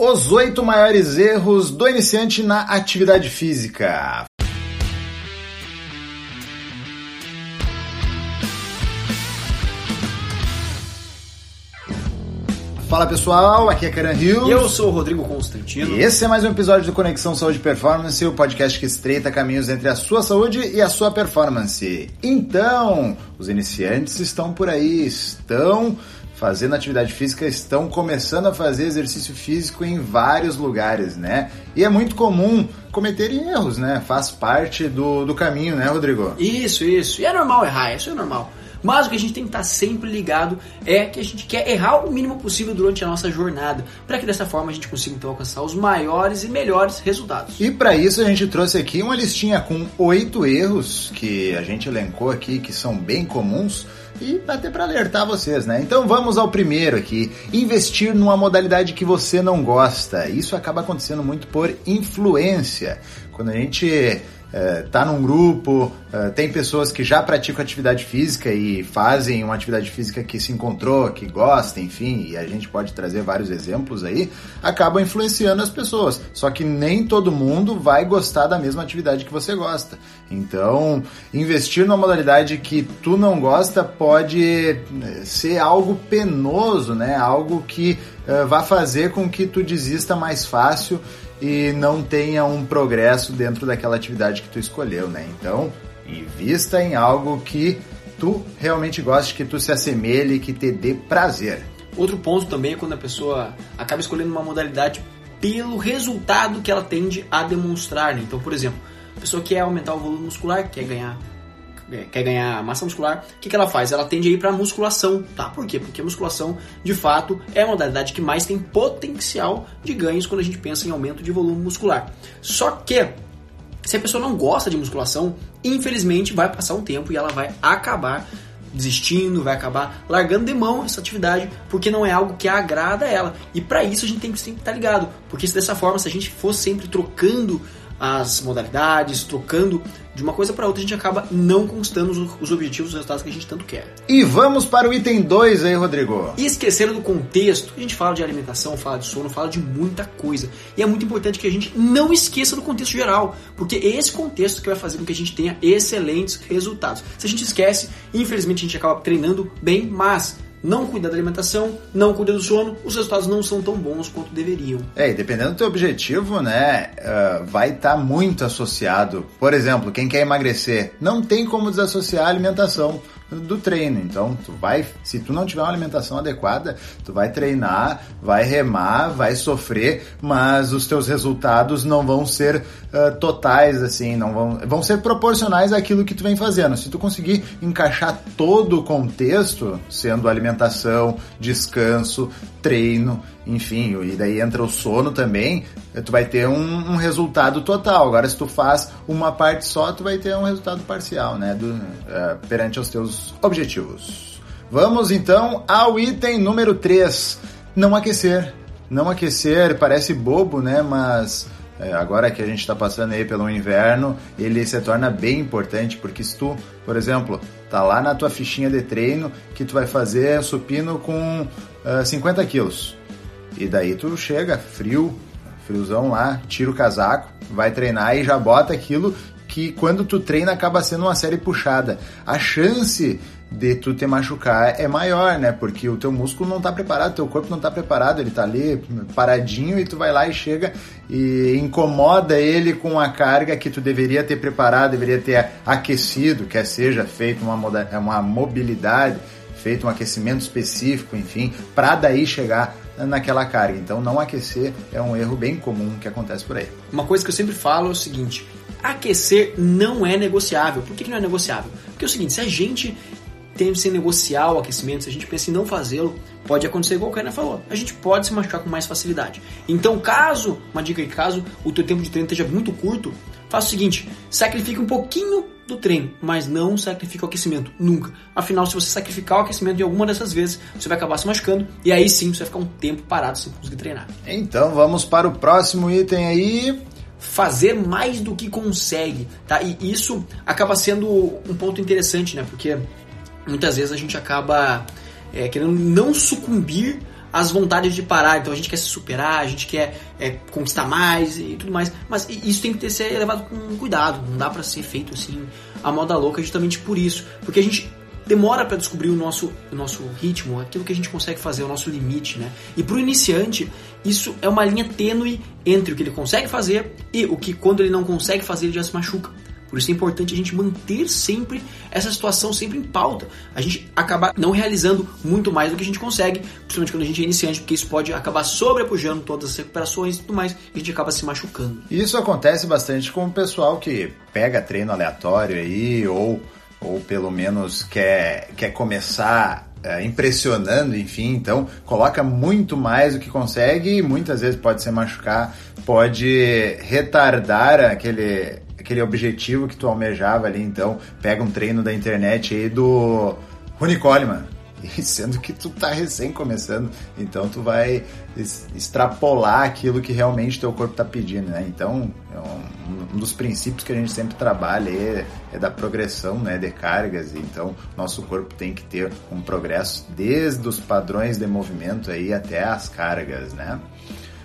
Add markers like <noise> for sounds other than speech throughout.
Os oito maiores erros do iniciante na atividade física. Fala pessoal, aqui é Karen Hills. E eu sou o Rodrigo Constantino. E esse é mais um episódio do Conexão Saúde Performance, o podcast que estreita caminhos entre a sua saúde e a sua performance. Então, os iniciantes estão por aí, estão fazendo atividade física, estão começando a fazer exercício físico em vários lugares, né? E é muito comum cometerem erros, né? Faz parte do, do caminho, né, Rodrigo? Isso, isso. E é normal errar, isso é normal. Mas o que a gente tem que estar sempre ligado é que a gente quer errar o mínimo possível durante a nossa jornada, para que dessa forma a gente consiga então alcançar os maiores e melhores resultados. E para isso a gente trouxe aqui uma listinha com oito erros que a gente elencou aqui que são bem comuns e até para alertar vocês, né? Então vamos ao primeiro aqui: investir numa modalidade que você não gosta. Isso acaba acontecendo muito por influência. Quando a gente é, tá num grupo, é, tem pessoas que já praticam atividade física e fazem uma atividade física que se encontrou, que gosta, enfim, e a gente pode trazer vários exemplos aí, acabam influenciando as pessoas. Só que nem todo mundo vai gostar da mesma atividade que você gosta. Então, investir numa modalidade que tu não gosta pode é, ser algo penoso, né? Algo que uh, vai fazer com que tu desista mais fácil e não tenha um progresso dentro daquela atividade que tu escolheu, né? Então, invista em algo que tu realmente goste, que tu se assemelhe, que te dê prazer. Outro ponto também é quando a pessoa acaba escolhendo uma modalidade pelo resultado que ela tende a demonstrar. Né? Então, por exemplo, a pessoa quer aumentar o volume muscular, quer ganhar é, quer ganhar massa muscular, o que, que ela faz? Ela tende a ir para musculação, tá? Por quê? Porque a musculação, de fato, é a modalidade que mais tem potencial de ganhos quando a gente pensa em aumento de volume muscular. Só que se a pessoa não gosta de musculação, infelizmente vai passar um tempo e ela vai acabar desistindo, vai acabar largando de mão essa atividade porque não é algo que agrada a ela. E para isso a gente tem que sempre estar ligado, porque se dessa forma, se a gente for sempre trocando as modalidades, trocando de uma coisa para outra, a gente acaba não conquistando os objetivos, os resultados que a gente tanto quer. E vamos para o item 2 aí, Rodrigo. E esquecendo do contexto, a gente fala de alimentação, fala de sono, fala de muita coisa. E é muito importante que a gente não esqueça do contexto geral, porque é esse contexto que vai fazer com que a gente tenha excelentes resultados. Se a gente esquece, infelizmente a gente acaba treinando bem, mas não cuida da alimentação, não cuida do sono, os resultados não são tão bons quanto deveriam. É, e dependendo do teu objetivo, né, uh, vai estar tá muito associado. Por exemplo, quem quer emagrecer, não tem como desassociar a alimentação do treino. Então, tu vai, se tu não tiver uma alimentação adequada, tu vai treinar, vai remar, vai sofrer, mas os teus resultados não vão ser uh, totais assim, não vão, vão ser proporcionais àquilo que tu vem fazendo. Se tu conseguir encaixar todo o contexto, sendo alimentação, descanso, treino, enfim, e daí entra o sono também, tu vai ter um, um, resultado total. Agora, se tu faz uma parte só, tu vai ter um resultado parcial, né, do, uh, perante os teus objetivos. Vamos então ao item número 3, não aquecer. Não aquecer parece bobo, né, mas é, agora que a gente está passando aí pelo inverno, ele se torna bem importante, porque se tu, por exemplo, tá lá na tua fichinha de treino que tu vai fazer supino com uh, 50 quilos, e daí tu chega frio, friozão lá, tira o casaco, vai treinar e já bota aquilo que quando tu treina acaba sendo uma série puxada. A chance de tu te machucar é maior, né? Porque o teu músculo não tá preparado, teu corpo não tá preparado, ele tá ali paradinho e tu vai lá e chega e incomoda ele com a carga que tu deveria ter preparado, deveria ter aquecido, quer seja feito uma, uma mobilidade, feito um aquecimento específico, enfim, para daí chegar naquela carga. Então, não aquecer é um erro bem comum que acontece por aí. Uma coisa que eu sempre falo é o seguinte: aquecer não é negociável. Por que, não é negociável? Porque é o seguinte: se a gente tem que negociar o aquecimento, se a gente pensa em não fazê-lo, pode acontecer igual o Karen falou. A gente pode se machucar com mais facilidade. Então, caso, uma dica aí, caso o teu tempo de treino esteja muito curto, faça o seguinte, sacrifique um pouquinho do treino, mas não sacrifique o aquecimento, nunca. Afinal, se você sacrificar o aquecimento em alguma dessas vezes, você vai acabar se machucando e aí sim você vai ficar um tempo parado sem conseguir treinar. Então, vamos para o próximo item aí, fazer mais do que consegue, tá? E isso acaba sendo um ponto interessante, né? Porque muitas vezes a gente acaba é, querendo não sucumbir as vontades de parar. Então a gente quer se superar, a gente quer é, conquistar mais e tudo mais. Mas isso tem que ser levado com cuidado. Não dá para ser feito assim a moda louca justamente por isso. Porque a gente demora para descobrir o nosso, o nosso ritmo, aquilo que a gente consegue fazer, o nosso limite, né? E para o iniciante, isso é uma linha tênue entre o que ele consegue fazer e o que quando ele não consegue fazer ele já se machuca. Por isso é importante a gente manter sempre essa situação sempre em pauta. A gente acabar não realizando muito mais do que a gente consegue, principalmente quando a gente é iniciante, porque isso pode acabar sobrepujando todas as recuperações e tudo mais, e a gente acaba se machucando. Isso acontece bastante com o pessoal que pega treino aleatório aí, ou, ou pelo menos quer, quer começar é, impressionando, enfim, então coloca muito mais do que consegue e muitas vezes pode se machucar, pode retardar aquele aquele objetivo que tu almejava ali, então pega um treino da internet aí do Rony Coleman, <laughs> e sendo que tu tá recém começando, então tu vai extrapolar aquilo que realmente teu corpo tá pedindo, né? Então, é um, um, dos princípios que a gente sempre trabalha é, é, da progressão, né, de cargas, então nosso corpo tem que ter um progresso desde os padrões de movimento aí até as cargas, né?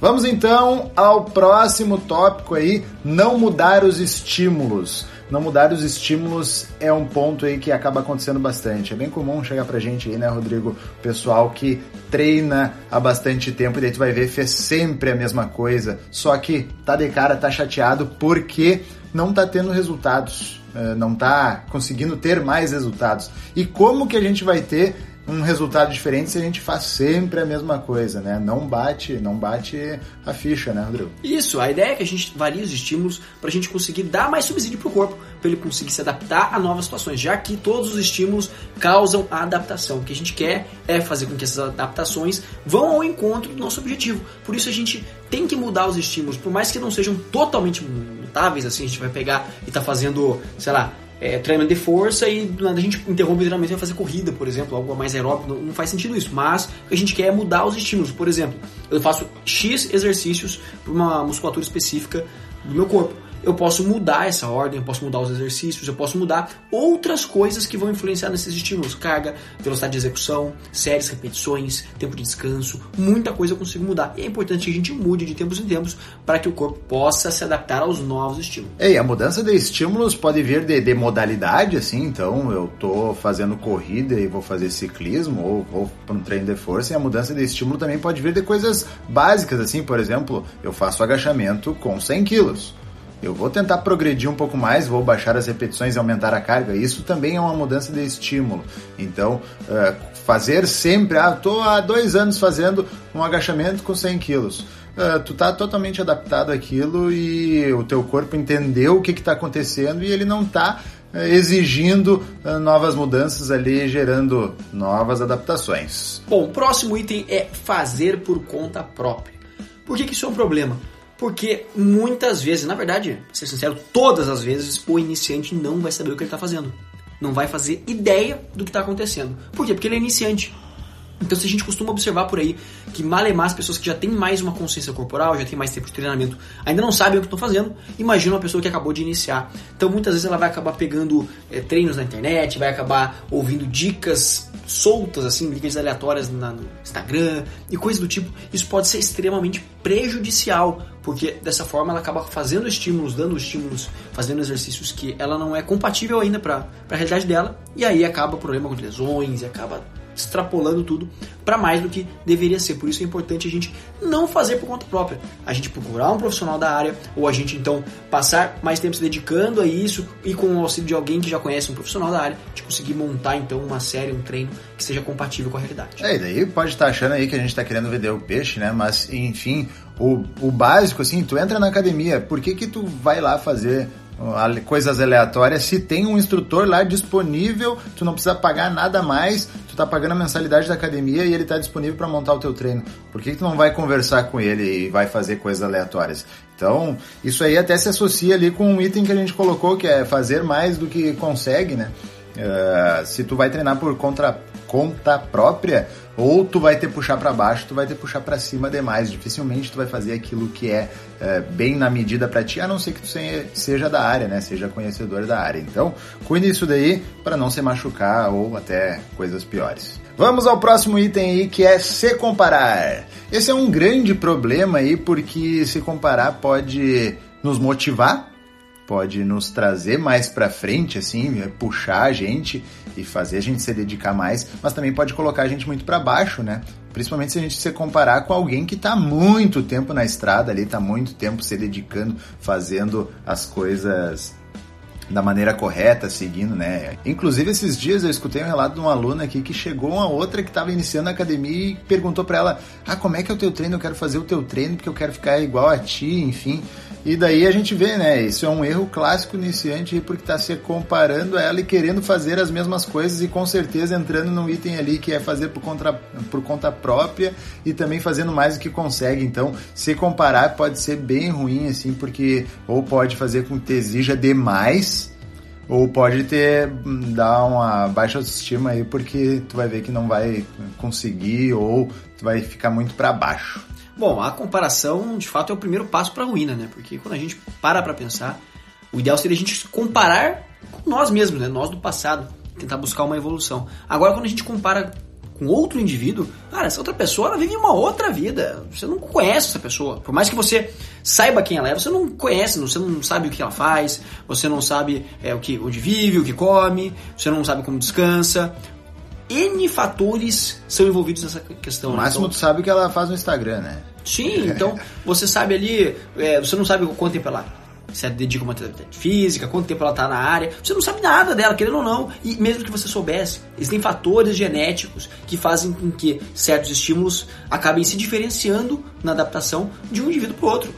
Vamos então ao próximo tópico aí, não mudar os estímulos. Não mudar os estímulos é um ponto aí que acaba acontecendo bastante. É bem comum chegar pra gente aí, né, Rodrigo? Pessoal que treina há bastante tempo e daí tu vai ver fez sempre a mesma coisa, só que tá de cara, tá chateado porque não tá tendo resultados, eh, não tá conseguindo ter mais resultados. E como que a gente vai ter um resultado diferente se a gente faz sempre a mesma coisa, né? Não bate, não bate a ficha, né, Rodrigo? Isso, a ideia é que a gente varie os estímulos para a gente conseguir dar mais subsídio para o corpo, para ele conseguir se adaptar a novas situações, já que todos os estímulos causam a adaptação. O que a gente quer é fazer com que essas adaptações vão ao encontro do nosso objetivo. Por isso a gente tem que mudar os estímulos, por mais que não sejam totalmente mutáveis, assim, a gente vai pegar e tá fazendo, sei lá, é, treinamento de força e do nada a gente interrompe o treinamento e vai fazer corrida, por exemplo, algo mais aeróbico, não, não, faz sentido isso. Mas o que a gente quer é mudar os estímulos. Por exemplo, eu faço X exercícios para uma musculatura específica do meu corpo eu posso mudar essa ordem, eu posso mudar os exercícios, eu posso mudar outras coisas que vão influenciar nesses estímulos. Carga, velocidade de execução, séries, repetições, tempo de descanso, muita coisa eu consigo mudar. E é importante que a gente mude de tempos em tempos para que o corpo possa se adaptar aos novos estímulos. E a mudança de estímulos pode vir de, de modalidade, assim, então eu tô fazendo corrida e vou fazer ciclismo ou vou para um treino de força e a mudança de estímulo também pode vir de coisas básicas, assim, por exemplo, eu faço agachamento com 100 quilos eu vou tentar progredir um pouco mais, vou baixar as repetições e aumentar a carga. Isso também é uma mudança de estímulo. Então, uh, fazer sempre, ah, estou há dois anos fazendo um agachamento com 100 quilos. Uh, tu tá totalmente adaptado àquilo e o teu corpo entendeu o que está acontecendo e ele não está uh, exigindo novas mudanças ali, gerando novas adaptações. Bom, o próximo item é fazer por conta própria. Por que, que isso é um problema? Porque muitas vezes, na verdade, ser sincero, todas as vezes o iniciante não vai saber o que ele está fazendo. Não vai fazer ideia do que está acontecendo. Por quê? Porque ele é iniciante. Então, se a gente costuma observar por aí que malemar as pessoas que já têm mais uma consciência corporal, já têm mais tempo de treinamento, ainda não sabem o que estão fazendo, imagina uma pessoa que acabou de iniciar. Então, muitas vezes ela vai acabar pegando é, treinos na internet, vai acabar ouvindo dicas soltas, assim, dicas aleatórias no Instagram e coisas do tipo. Isso pode ser extremamente prejudicial, porque dessa forma ela acaba fazendo estímulos, dando estímulos, fazendo exercícios que ela não é compatível ainda para a realidade dela, e aí acaba o problema com lesões, acaba extrapolando tudo para mais do que deveria ser. Por isso é importante a gente não fazer por conta própria. A gente procurar um profissional da área ou a gente então passar mais tempo se dedicando a isso e com o auxílio de alguém que já conhece um profissional da área, de conseguir montar então uma série, um treino que seja compatível com a realidade. É, e daí pode estar achando aí que a gente está querendo vender o peixe, né? Mas enfim, o, o básico assim, tu entra na academia, por que que tu vai lá fazer coisas aleatórias. Se tem um instrutor lá disponível, tu não precisa pagar nada mais, tu tá pagando a mensalidade da academia e ele tá disponível para montar o teu treino. Por que, que tu não vai conversar com ele e vai fazer coisas aleatórias? Então, isso aí até se associa ali com um item que a gente colocou, que é fazer mais do que consegue, né? Uh, se tu vai treinar por conta, conta própria, ou tu vai ter puxar para baixo, tu vai ter puxar para cima demais. Dificilmente tu vai fazer aquilo que é, é bem na medida para ti, a não ser que tu seja da área, né? Seja conhecedor da área. Então, cuide disso daí para não se machucar ou até coisas piores. Vamos ao próximo item aí que é se comparar. Esse é um grande problema aí porque se comparar pode nos motivar, pode nos trazer mais para frente assim, puxar a gente e fazer a gente se dedicar mais, mas também pode colocar a gente muito para baixo, né? Principalmente se a gente se comparar com alguém que está muito tempo na estrada ali, está muito tempo se dedicando, fazendo as coisas da maneira correta, seguindo, né? Inclusive, esses dias eu escutei um relato de uma aluna aqui que chegou uma outra que estava iniciando a academia e perguntou para ela: Ah, como é que é o teu treino? Eu quero fazer o teu treino porque eu quero ficar igual a ti, enfim. E daí a gente vê, né? Isso é um erro clássico iniciante porque está se comparando a ela e querendo fazer as mesmas coisas e com certeza entrando num item ali que é fazer por conta, por conta própria e também fazendo mais do que consegue. Então, se comparar pode ser bem ruim, assim, porque ou pode fazer com que te exija demais ou pode ter dar uma baixa autoestima aí porque tu vai ver que não vai conseguir ou tu vai ficar muito para baixo. Bom, a comparação, de fato, é o primeiro passo para a ruína, né? Porque quando a gente para para pensar, o ideal seria a gente comparar com nós mesmos, né? Nós do passado, tentar buscar uma evolução. Agora, quando a gente compara com outro indivíduo, cara, essa outra pessoa ela vive uma outra vida. Você não conhece essa pessoa. Por mais que você saiba quem ela é, você não conhece, você não sabe o que ela faz, você não sabe é, o que, onde vive, o que come, você não sabe como descansa. N fatores são envolvidos nessa questão. Né? máximo, então, tu sabe o que ela faz no Instagram, né? Sim, então você sabe ali, é, você não sabe quanto tempo ela se dedica a uma atividade física, quanto tempo ela está na área, você não sabe nada dela, querendo ou não. E mesmo que você soubesse, existem fatores genéticos que fazem com que certos estímulos acabem se diferenciando na adaptação de um indivíduo para o outro.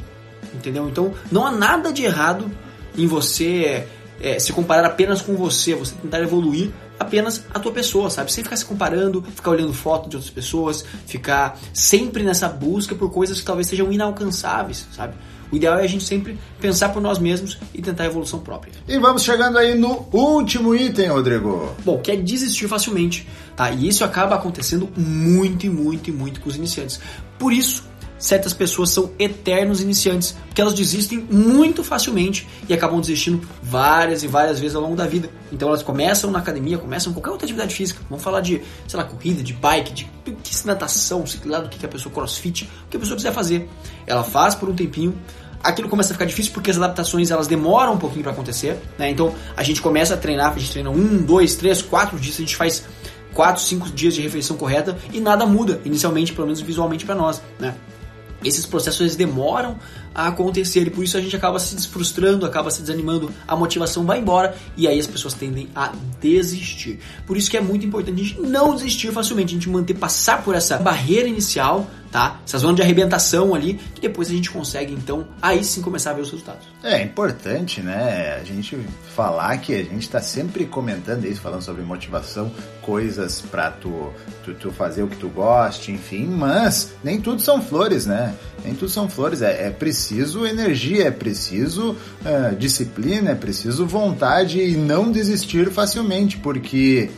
Entendeu? Então não há nada de errado em você é, se comparar apenas com você, você tentar evoluir apenas a tua pessoa, sabe? Sem ficar se comparando, ficar olhando foto de outras pessoas, ficar sempre nessa busca por coisas que talvez sejam inalcançáveis, sabe? O ideal é a gente sempre pensar por nós mesmos e tentar a evolução própria. E vamos chegando aí no último item, Rodrigo. Bom, que é desistir facilmente, tá? E isso acaba acontecendo muito e muito e muito com os iniciantes. Por isso, certas pessoas são eternos iniciantes, porque elas desistem muito facilmente e acabam desistindo várias e várias vezes ao longo da vida. Então elas começam na academia, começam qualquer outra atividade física. Vamos falar de, sei lá, corrida, de bike, de que natação, sei lá do que a pessoa crossfit, o que a pessoa quiser fazer. Ela faz por um tempinho, aquilo começa a ficar difícil porque as adaptações elas demoram um pouquinho para acontecer, né? Então a gente começa a treinar, a gente treina um, dois, três, quatro dias, a gente faz quatro, cinco dias de refeição correta e nada muda inicialmente, pelo menos visualmente para nós, né? Esses processos demoram a acontecer e por isso a gente acaba se desfrustrando, acaba se desanimando, a motivação vai embora e aí as pessoas tendem a desistir. Por isso que é muito importante a gente não desistir facilmente, a gente manter passar por essa barreira inicial tá? Essa zona de arrebentação ali, que depois a gente consegue, então, aí sim começar a ver os resultados. É importante, né? A gente falar que a gente está sempre comentando isso, falando sobre motivação, coisas para tu, tu, tu, fazer o que tu goste, enfim, mas nem tudo são flores, né? Nem tudo são flores. É, é preciso energia, é preciso uh, disciplina, é preciso vontade e não desistir facilmente, porque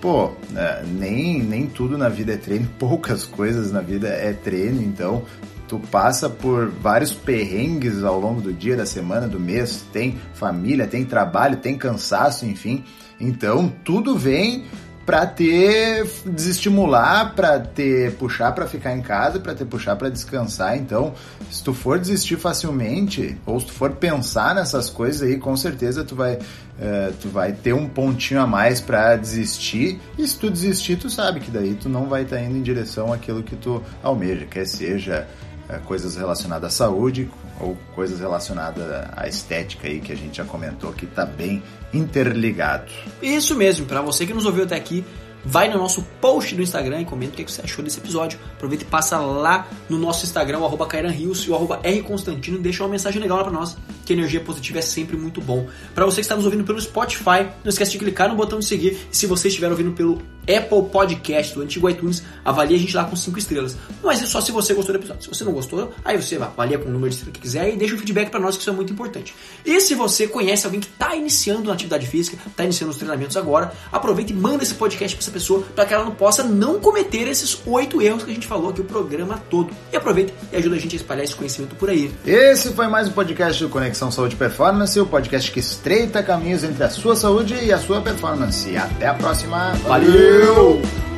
pô, é, nem, nem tudo na vida é treino, <laughs> poucas coisas na vida é treino, então tu passa por vários perrengues ao longo do dia, da semana, do mês, tem família, tem trabalho, tem cansaço, enfim. Então tudo vem para ter desestimular, para ter puxar para ficar em casa, para ter puxar para descansar. Então, se tu for desistir facilmente ou se tu for pensar nessas coisas aí, com certeza tu vai uh, tu vai ter um pontinho a mais para desistir. E se tu desistir, tu sabe que daí tu não vai estar tá indo em direção àquilo que tu almeja, quer seja uh, coisas relacionadas à saúde ou coisas relacionadas à estética aí que a gente já comentou que está bem interligado. Isso mesmo, para você que nos ouviu até aqui, vai no nosso post do Instagram e comenta o que você achou desse episódio. Aproveita e passa lá no nosso Instagram, o arroba Rios e o arroba Rconstantino, e deixa uma mensagem legal lá pra nós, que energia positiva é sempre muito bom. Para você que está nos ouvindo pelo Spotify, não esquece de clicar no botão de seguir. E se você estiver ouvindo pelo Apple Podcast, do antigo iTunes, avalie a gente lá com 5 estrelas. Mas é só se você gostou do episódio. Se você não gostou, aí você avalia com o número de estrelas que quiser e deixa um feedback para nós, que isso é muito importante. E se você conhece alguém que está iniciando na atividade física, está iniciando os treinamentos agora, aproveita e manda esse podcast para pessoa para que ela não possa não cometer esses oito erros que a gente falou aqui o programa todo. E aproveita e ajuda a gente a espalhar esse conhecimento por aí. Esse foi mais um podcast do Conexão Saúde Performance, o podcast que estreita caminhos entre a sua saúde e a sua performance. Até a próxima. Valeu!